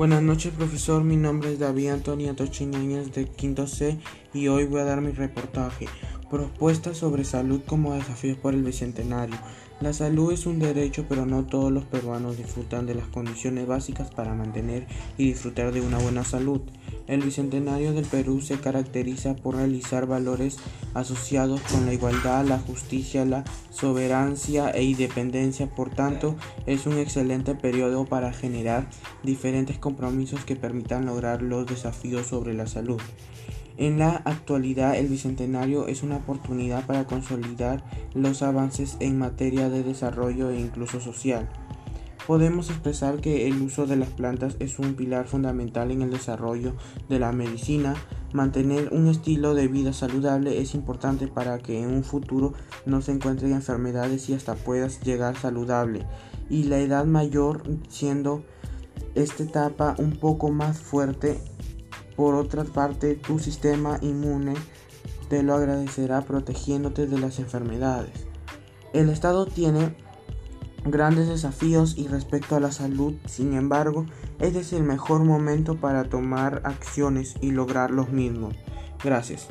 Buenas noches, profesor. Mi nombre es David Antonio Tochiñañez de Quinto C y hoy voy a dar mi reportaje. Propuestas sobre salud como desafíos por el bicentenario. La salud es un derecho, pero no todos los peruanos disfrutan de las condiciones básicas para mantener y disfrutar de una buena salud. El bicentenario del Perú se caracteriza por realizar valores asociados con la igualdad, la justicia, la soberancia e independencia. Por tanto, es un excelente periodo para generar diferentes compromisos que permitan lograr los desafíos sobre la salud. En la actualidad, el Bicentenario es una oportunidad para consolidar los avances en materia de desarrollo e incluso social. Podemos expresar que el uso de las plantas es un pilar fundamental en el desarrollo de la medicina. Mantener un estilo de vida saludable es importante para que en un futuro no se encuentren enfermedades y hasta puedas llegar saludable. Y la edad mayor siendo esta etapa un poco más fuerte por otra parte, tu sistema inmune te lo agradecerá protegiéndote de las enfermedades. El Estado tiene grandes desafíos y respecto a la salud, sin embargo, este es el mejor momento para tomar acciones y lograr los mismos. Gracias.